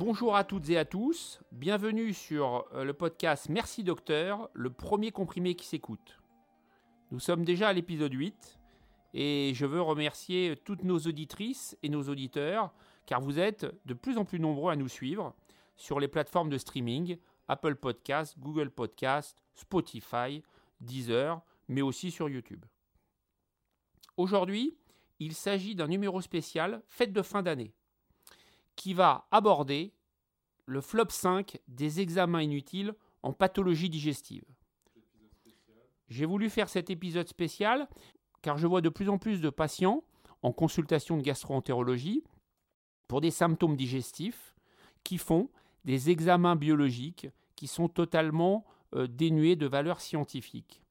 Bonjour à toutes et à tous, bienvenue sur euh, le podcast Merci Docteur, le premier comprimé qui s'écoute. Nous sommes déjà à l'épisode 8 et je veux remercier toutes nos auditrices et nos auditeurs car vous êtes de plus en plus nombreux à nous suivre sur les plateformes de streaming Apple Podcast, Google Podcast, Spotify, Deezer, mais aussi sur YouTube. Aujourd'hui, il s'agit d'un numéro spécial fête de fin d'année qui va aborder le flop 5 des examens inutiles en pathologie digestive. J'ai voulu faire cet épisode spécial car je vois de plus en plus de patients en consultation de gastroentérologie pour des symptômes digestifs qui font des examens biologiques qui sont totalement euh, dénués de valeur scientifique.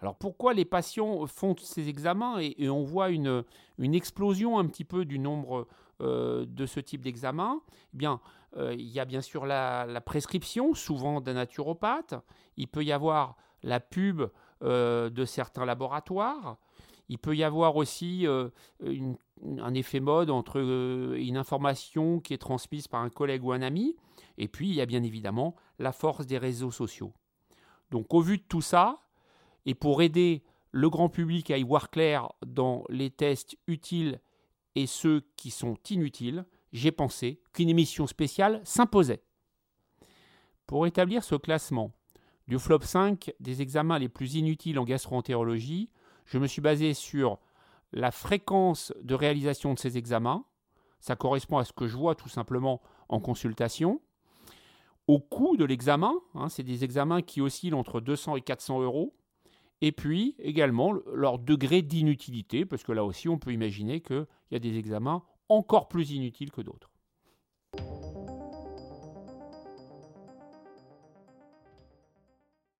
Alors pourquoi les patients font ces examens et, on voit une, explosion un petit peu du nombre euh, de ce type d'examen eh bien, il y a bien sûr la, prescription, souvent d'un naturopathe. Il peut y avoir la pub euh, de certains laboratoires. Il peut y avoir aussi un effet mode entre une information qui est transmise par un collègue ou un ami. Et puis, il y a bien évidemment la force des réseaux sociaux. Donc, au vu de tout ça, et pour aider le grand public à y voir clair dans les tests utiles et ceux qui sont inutiles, j'ai pensé qu'une émission spéciale s'imposait. Pour établir ce classement du flop 5 des examens les plus inutiles en gastroentérologie, je me suis basé sur la fréquence de réalisation de ces examens, ça correspond à ce que je vois tout simplement en consultation, au coût de l'examen, hein, c'est des examens qui oscillent entre 200 et 400 euros, et puis également leur degré d'inutilité, parce que là aussi on peut imaginer qu'il y a des examens encore plus inutiles que d'autres.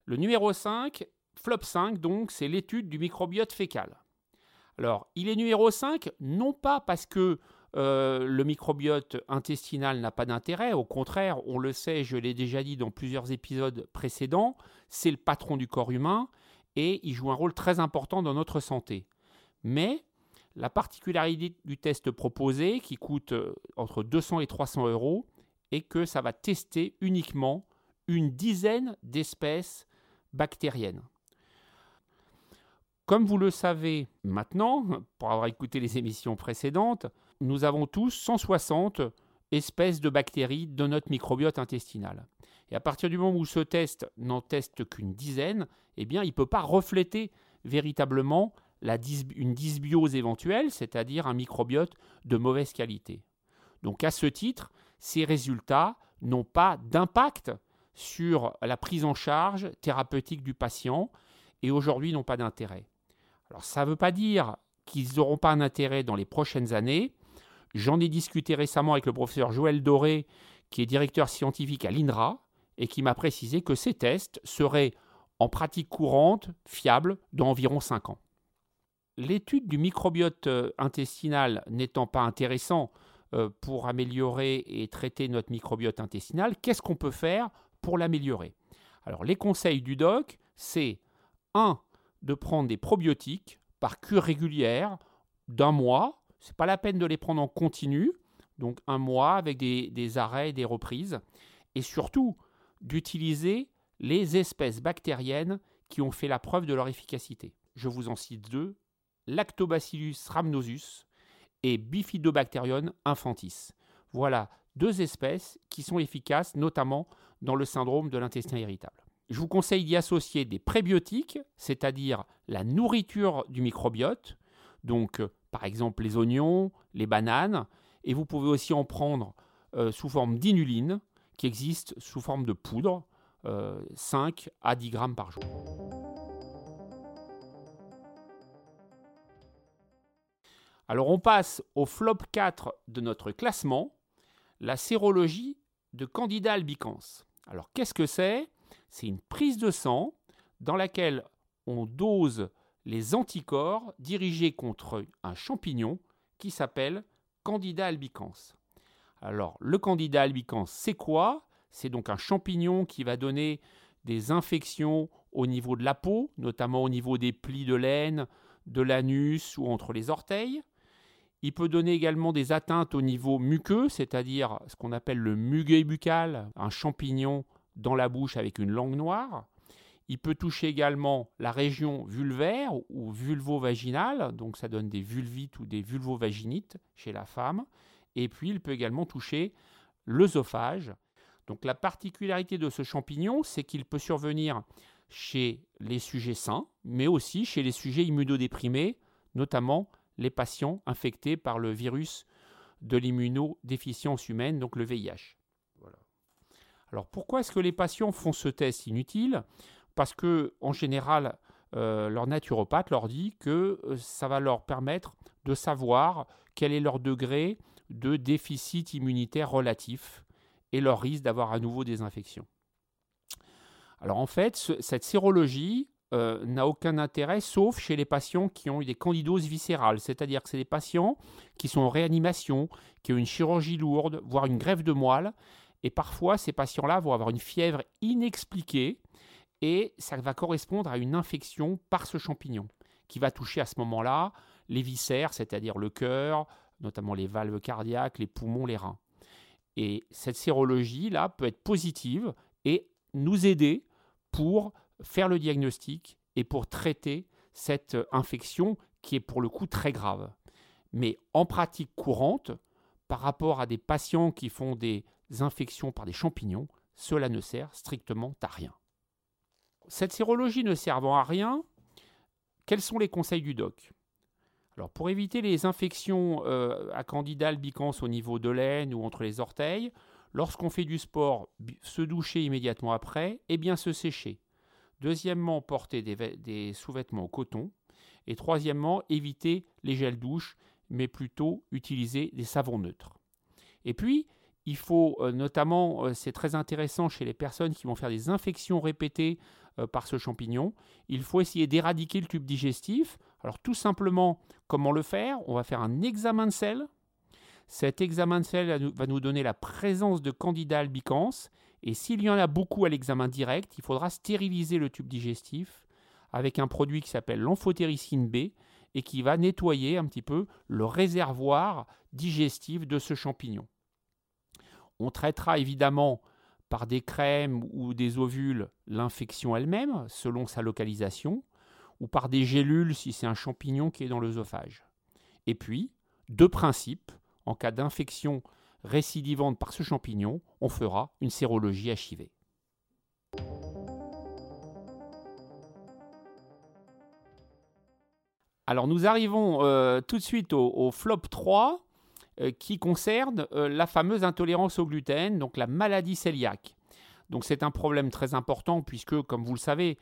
Le numéro 5, flop 5, donc, c'est l'étude du microbiote fécal. Alors, il est numéro 5, non pas parce que euh, le microbiote intestinal n'a pas d'intérêt, au contraire, on le sait, je l'ai déjà dit dans plusieurs épisodes précédents, c'est le patron du corps humain, et il joue un rôle très important dans notre santé. Mais la particularité du test proposé, qui coûte euh, entre 200 et 300 euros, est que ça va tester uniquement une dizaine d'espèces bactériennes. Comme vous le savez maintenant, pour avoir écouté les émissions précédentes, nous avons tous 160 espèces de bactéries dans notre microbiote intestinal. Et à partir du moment où ce test n'en teste qu'une dizaine, eh bien, il ne peut pas refléter véritablement une dysbiose éventuelle, c'est-à-dire un microbiote de mauvaise qualité. Donc à ce titre, ces résultats n'ont pas d'impact sur la prise en charge thérapeutique du patient et aujourd'hui n'ont pas d'intérêt. Alors ça ne veut pas dire qu'ils n'auront pas un intérêt dans les prochaines années. J'en ai discuté récemment avec le professeur Joël Doré, qui est directeur scientifique à l'INRA, et qui m'a précisé que ces tests seraient en pratique courante fiables dans environ 5 ans. L'étude du microbiote euh, intestinal n'étant pas intéressant euh, pour améliorer et traiter notre microbiote intestinal, qu'est-ce qu'on peut faire pour l'améliorer? Alors les conseils du doc, c'est 1. de prendre des probiotiques par cure régulière d'un mois. Ce n'est pas la peine de les prendre en continu, donc un mois avec des, des arrêts des reprises. Et surtout, d'utiliser les espèces bactériennes qui ont fait la preuve de leur efficacité. Je vous en cite deux, Lactobacillus rhamnosus et Bifidobacterium infantis. Voilà deux espèces qui sont efficaces notamment dans le syndrome de l'intestin irritable. Je vous conseille d'y associer des prébiotiques, c'est-à-dire la nourriture du microbiote, donc par exemple les oignons, les bananes, et vous pouvez aussi en prendre euh, sous forme d'inuline, qui existe sous forme de poudre, 5 euh, à 10 grammes par jour. Alors on passe au flop 4 de notre classement, la sérologie de Candida albicans. Alors qu'est-ce que c'est? C'est une prise de sang dans laquelle on dose les anticorps dirigés contre un champignon qui s'appelle Candida albicans. Alors, le Candida albicans, c'est quoi? C'est donc un champignon qui va donner des infections au niveau de la peau, notamment au niveau des plis de laine, de l'anus ou entre les orteils. Il peut donner également des atteintes au niveau muqueux, c'est-à-dire ce qu'on appelle le muguet buccal, un champignon dans la bouche avec une langue noire. Il peut toucher également la région vulvaire ou vulvovaginale, donc ça donne des vulvites ou des vulvovaginites chez la femme. Et puis il peut également toucher l'œsophage. Donc la particularité de ce champignon, c'est qu'il peut survenir chez les sujets sains, mais aussi chez les sujets immunodéprimés, notamment les patients infectés par le virus de l'immunodéficience humaine, donc le VIH. Alors pourquoi est-ce que les patients font ce test inutile? Parce que en général, euh, leur naturopathe leur dit que euh, ça va leur permettre de savoir quel est leur degré de déficit immunitaire relatif et leur risque d'avoir à nouveau des infections. Alors en fait, cette sérologie euh, n'a aucun intérêt sauf chez les patients qui ont eu des candidoses viscérales, c'est-à-dire que c'est des patients qui sont en réanimation, qui ont une chirurgie lourde, voire une greffe de moelle, et parfois ces patients-là vont avoir une fièvre inexpliquée, et ça va correspondre à une infection par ce champignon, qui va toucher à ce moment-là les viscères, c'est-à-dire le cœur, notamment les valves cardiaques, les poumons, les reins. Et cette sérologie-là peut être positive et nous aider pour faire le diagnostic et pour traiter cette infection qui est pour le coup très grave. Mais en pratique courante, par rapport à des patients qui font des infections par des champignons, cela ne sert strictement à rien. Cette sérologie ne servant à rien, quels sont les conseils du doc? Alors pour éviter les infections euh, à Candida albicans au niveau de l'aine ou entre les orteils, lorsqu'on fait du sport, se doucher immédiatement après et bien se sécher. Deuxièmement, porter des, sous-vêtements au coton. Et troisièmement, éviter les gels douches, mais plutôt utiliser des savons neutres. Et puis, il faut euh, notamment, euh, c'est très intéressant chez les personnes qui vont faire des infections répétées par ce champignon, il faut essayer d'éradiquer le tube digestif alors tout simplement, comment le faire? On va faire un examen de sel. Cet examen de sel va nous donner la présence de Candida albicans. Et s'il y en a beaucoup à l'examen direct, il faudra stériliser le tube digestif avec un produit qui s'appelle l'amphotéricine B et qui va nettoyer un petit peu le réservoir digestif de ce champignon. On traitera évidemment par des crèmes ou des ovules l'infection elle-même, selon sa localisation ou par des gélules si c'est un champignon qui est dans l'œsophage. Et puis, deux principes, en cas d'infection récidivante par ce champignon, on fera une sérologie HIV. Alors nous arrivons euh, tout de suite au, flop 3 euh, qui concerne euh, la fameuse intolérance au gluten, donc la maladie cœliaque. Donc c'est un problème très important puisque, comme vous le savez,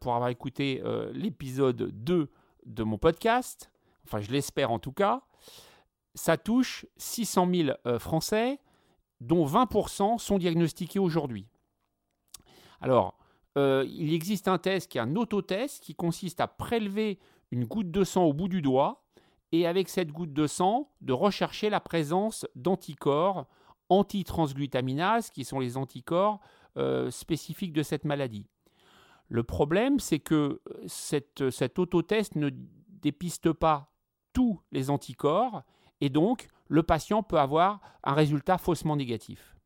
pour avoir écouté l'épisode 2 de mon podcast, enfin je l'espère en tout cas, ça touche 600 000 euh, Français, dont 20% sont diagnostiqués aujourd'hui. Alors, il existe un test qui est un autotest qui consiste à prélever une goutte de sang au bout du doigt et avec cette goutte de sang de rechercher la présence d'anticorps antitransglutaminase qui sont les anticorps spécifiques de cette maladie. Le problème, c'est que euh, cet autotest ne dépiste pas tous les anticorps et donc le patient peut avoir un résultat faussement négatif.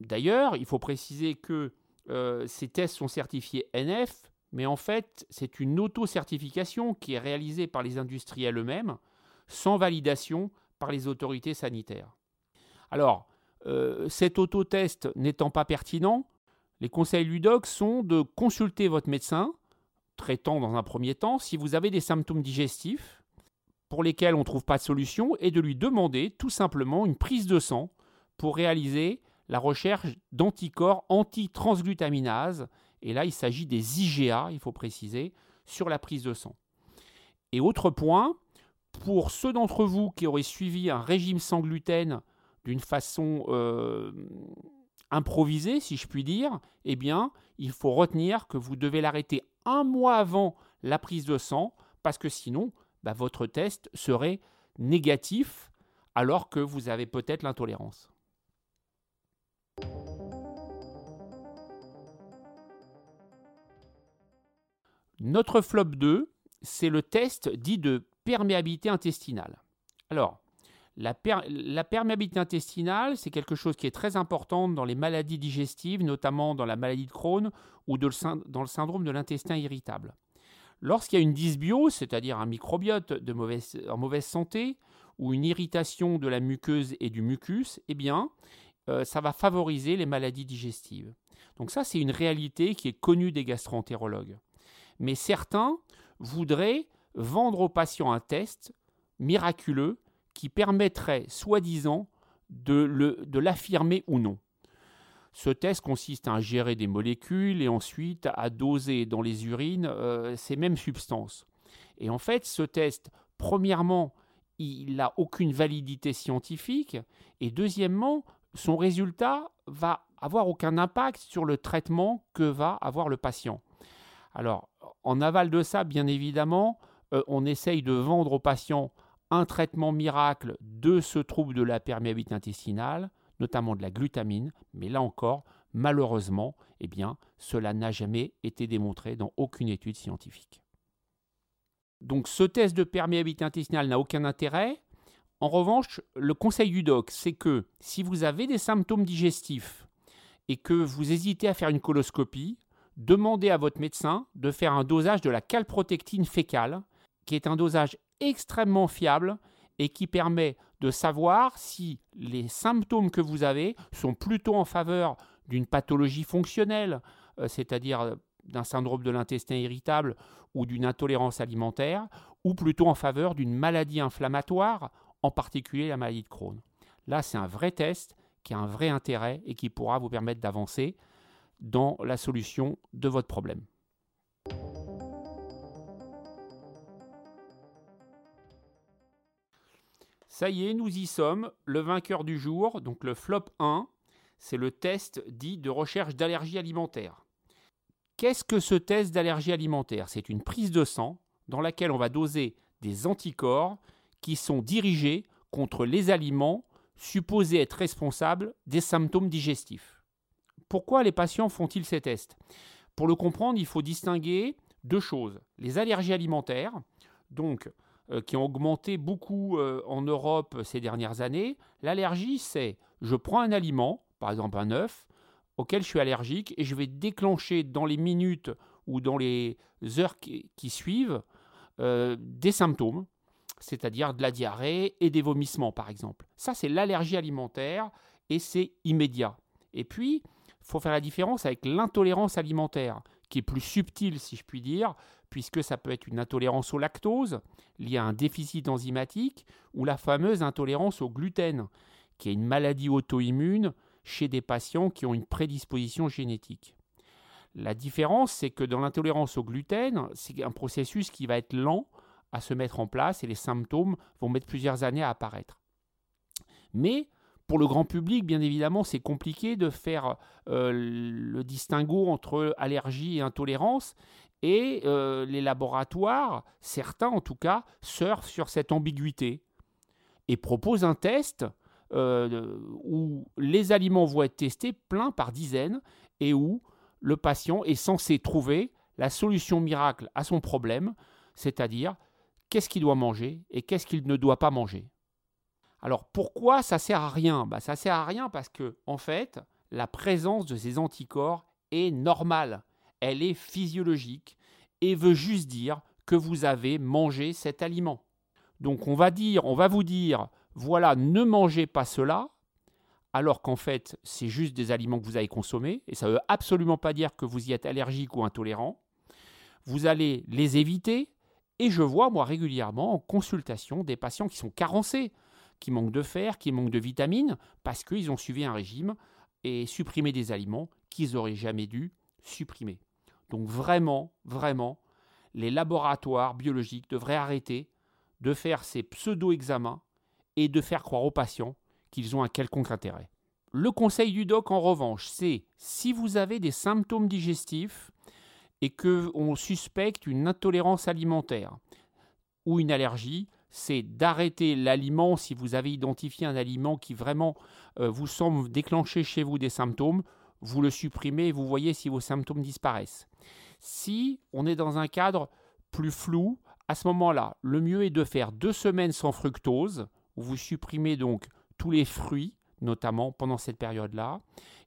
D'ailleurs, il faut préciser que euh, ces tests sont certifiés NF, mais en fait, c'est une auto-certification qui est réalisée par les industriels eux-mêmes, sans validation par les autorités sanitaires. Alors, euh, cet autotest n'étant pas pertinent, les conseils Ludoc sont de consulter votre médecin, traitant dans un premier temps, si vous avez des symptômes digestifs pour lesquels on ne trouve pas de solution, et de lui demander tout simplement une prise de sang pour réaliser la recherche d'anticorps anti-transglutaminase. Et là, il s'agit des IgA, il faut préciser, sur la prise de sang. Et autre point, pour ceux d'entre vous qui auraient suivi un régime sans gluten d'une façon euh, improvisé, si je puis dire, eh bien, il faut retenir que vous devez l'arrêter un mois avant la prise de sang, parce que sinon, bah, votre test serait négatif, alors que vous avez peut-être l'intolérance. Notre flop 2, c'est le test dit de perméabilité intestinale. Alors, la, perméabilité intestinale, c'est quelque chose qui est très important dans les maladies digestives, notamment dans la maladie de Crohn ou dans le syndrome de l'intestin irritable. Lorsqu'il y a une dysbiose, c'est-à-dire un microbiote en mauvaise santé, ou une irritation de la muqueuse et du mucus, eh bien, euh, ça va favoriser les maladies digestives. Donc ça, c'est une réalité qui est connue des gastroentérologues. Mais certains voudraient vendre aux patients un test miraculeux qui permettrait, soi-disant, de l'affirmer ou non. Ce test consiste à gérer des molécules et ensuite à doser dans les urines euh, ces mêmes substances. Et en fait, ce test, premièrement, il n'a aucune validité scientifique et deuxièmement, son résultat va avoir aucun impact sur le traitement que va avoir le patient. Alors, en aval de ça, bien évidemment, euh, on essaye de vendre au patient un traitement miracle de ce trouble de la perméabilité intestinale notamment de la glutamine, mais là encore, malheureusement, eh bien, cela n'a jamais été démontré dans aucune étude scientifique. Donc ce test de perméabilité intestinale n'a aucun intérêt. En revanche, le conseil du doc, c'est que si vous avez des symptômes digestifs et que vous hésitez à faire une coloscopie, demandez à votre médecin de faire un dosage de la calprotectine fécale, qui est un dosage extrêmement fiable et qui permet de savoir si les symptômes que vous avez sont plutôt en faveur d'une pathologie fonctionnelle, euh, c'est-à-dire euh, d'un syndrome de l'intestin irritable ou d'une intolérance alimentaire, ou plutôt en faveur d'une maladie inflammatoire, en particulier la maladie de Crohn. Là, c'est un vrai test qui a un vrai intérêt et qui pourra vous permettre d'avancer dans la solution de votre problème. Ça y est, nous y sommes. Le vainqueur du jour, donc le flop 1, c'est le test dit de recherche d'allergie alimentaire. Qu'est-ce que ce test d'allergie alimentaire? C'est une prise de sang dans laquelle on va doser des anticorps qui sont dirigés contre les aliments supposés être responsables des symptômes digestifs. Pourquoi les patients font-ils ces tests? Pour le comprendre, il faut distinguer deux choses. Les allergies alimentaires, donc qui ont augmenté beaucoup euh, en Europe ces dernières années. L'allergie, c'est je prends un aliment, par exemple un œuf, auquel je suis allergique, et je vais déclencher dans les minutes ou dans les heures qui, suivent euh, des symptômes, c'est-à-dire de la diarrhée et des vomissements, par exemple. Ça, c'est l'allergie alimentaire et c'est immédiat. Et puis, il faut faire la différence avec l'intolérance alimentaire, qui est plus subtile, si je puis dire, puisque ça peut être une intolérance au lactose liée à un déficit enzymatique ou la fameuse intolérance au gluten, qui est une maladie auto-immune chez des patients qui ont une prédisposition génétique. La différence, c'est que dans l'intolérance au gluten, c'est un processus qui va être lent à se mettre en place et les symptômes vont mettre plusieurs années à apparaître. Mais pour le grand public, bien évidemment, c'est compliqué de faire euh, le distinguo entre allergie et intolérance. Et euh, les laboratoires, certains en tout cas, surfent sur cette ambiguïté et proposent un test euh, où les aliments vont être testés plein par dizaines et où le patient est censé trouver la solution miracle à son problème, c'est-à-dire qu'est-ce qu'il doit manger et qu'est-ce qu'il ne doit pas manger. Alors pourquoi ça sert à rien? Bah, Ça sert à rien parce que en fait, la présence de ces anticorps est normale elle est physiologique et veut juste dire que vous avez mangé cet aliment. Donc on va dire, on va vous dire, voilà, ne mangez pas cela, alors qu'en fait, c'est juste des aliments que vous avez consommés, et ça ne veut absolument pas dire que vous y êtes allergique ou intolérant. Vous allez les éviter, et je vois, moi, régulièrement en consultation des patients qui sont carencés, qui manquent de fer, qui manquent de vitamines, parce qu'ils ont suivi un régime et supprimé des aliments qu'ils n'auraient jamais dû supprimer. Donc vraiment, vraiment, les laboratoires biologiques devraient arrêter de faire ces pseudo-examens et de faire croire aux patients qu'ils ont un quelconque intérêt. Le conseil du doc, en revanche, c'est si vous avez des symptômes digestifs et que on suspecte une intolérance alimentaire ou une allergie, c'est d'arrêter l'aliment si vous avez identifié un aliment qui vraiment euh, vous semble déclencher chez vous des symptômes, vous le supprimez et vous voyez si vos symptômes disparaissent. Si on est dans un cadre plus flou, À ce moment-là, le mieux est de faire deux semaines sans fructose, où vous supprimez donc tous les fruits, notamment pendant cette période-là.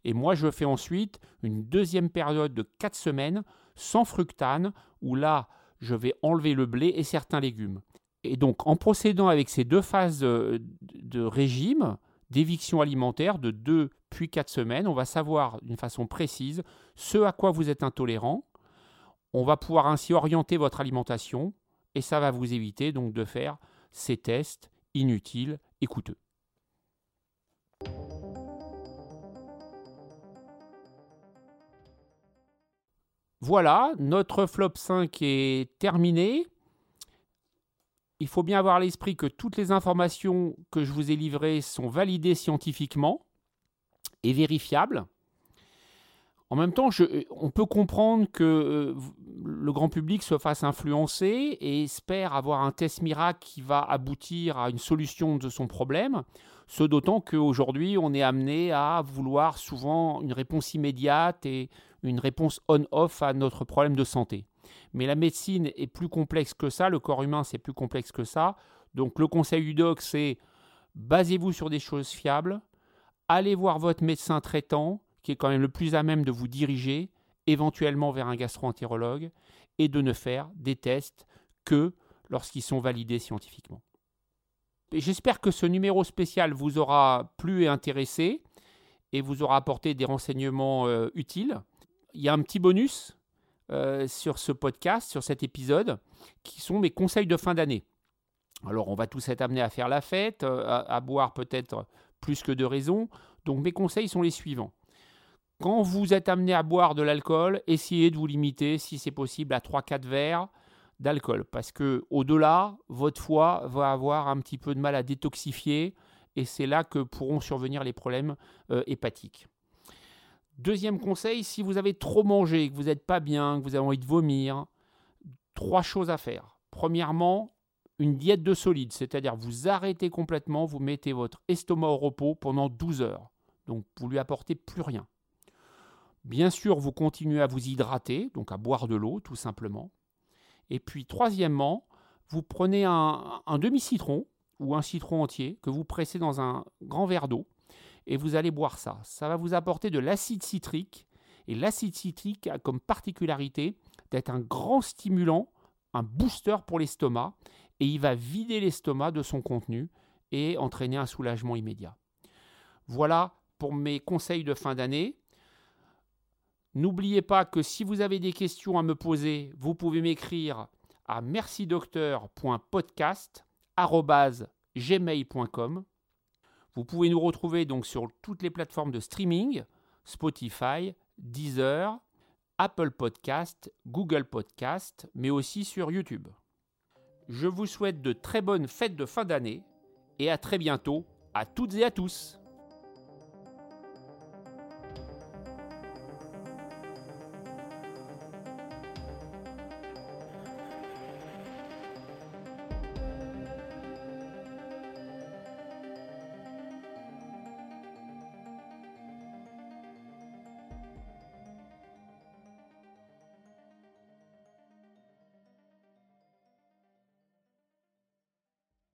Et moi, je fais ensuite une deuxième période de quatre semaines sans fructane, où là, je vais enlever le blé et certains légumes. Et donc, en procédant avec ces deux phases de, régime, d'éviction alimentaire de deux puis quatre semaines, on va savoir d'une façon précise ce à quoi vous êtes intolérant. On va pouvoir ainsi orienter votre alimentation et ça va vous éviter donc de faire ces tests inutiles et coûteux. Voilà, notre flop 5 est terminé. Il faut bien avoir à l'esprit que toutes les informations que je vous ai livrées sont validées scientifiquement et vérifiables. En même temps, on peut comprendre que euh, le grand public se fasse influencer et espère avoir un test miracle qui va aboutir à une solution de son problème. Ce d'autant qu'aujourd'hui, on est amené à vouloir souvent une réponse immédiate et une réponse on-off à notre problème de santé. Mais la médecine est plus complexe que ça, le corps humain c'est plus complexe que ça. Donc le conseil du doc c'est basez-vous sur des choses fiables, allez voir votre médecin traitant qui est quand même le plus à même de vous diriger éventuellement vers un gastro-entérologue et de ne faire des tests que lorsqu'ils sont validés scientifiquement. J'espère que ce numéro spécial vous aura plu et intéressé et vous aura apporté des renseignements euh, utiles. Il y a un petit bonus euh, sur ce podcast, sur cet épisode, qui sont mes conseils de fin d'année. Alors, on va tous être amenés à faire la fête, euh, à, boire peut-être plus que de raison. Donc, mes conseils sont les suivants. Quand vous êtes amené à boire de l'alcool, essayez de vous limiter, si c'est possible, à 3-4 verres d'alcool. Parce que au-delà, votre foie va avoir un petit peu de mal à détoxifier et c'est là que pourront survenir les problèmes euh, hépatiques. Deuxième conseil, si vous avez trop mangé, que vous n'êtes pas bien, que vous avez envie de vomir, trois choses à faire. Premièrement, une diète de solide, c'est-à-dire vous arrêtez complètement, vous mettez votre estomac au repos pendant 12 heures. Donc vous lui apportez plus rien. Bien sûr, vous continuez à vous hydrater, donc à boire de l'eau tout simplement. Et puis troisièmement, vous prenez un, un demi-citron ou un citron entier que vous pressez dans un grand verre d'eau et vous allez boire ça. Ça va vous apporter de l'acide citrique et l'acide citrique a comme particularité d'être un grand stimulant, un booster pour l'estomac et il va vider l'estomac de son contenu et entraîner un soulagement immédiat. Voilà pour mes conseils de fin d'année. N'oubliez pas que si vous avez des questions à me poser, vous pouvez m'écrire à mercidocteur.podcast@gmail.com. Vous pouvez nous retrouver donc sur toutes les plateformes de streaming, Spotify, Deezer, Apple Podcast, Google Podcast, mais aussi sur YouTube. Je vous souhaite de très bonnes fêtes de fin d'année et à très bientôt à toutes et à tous.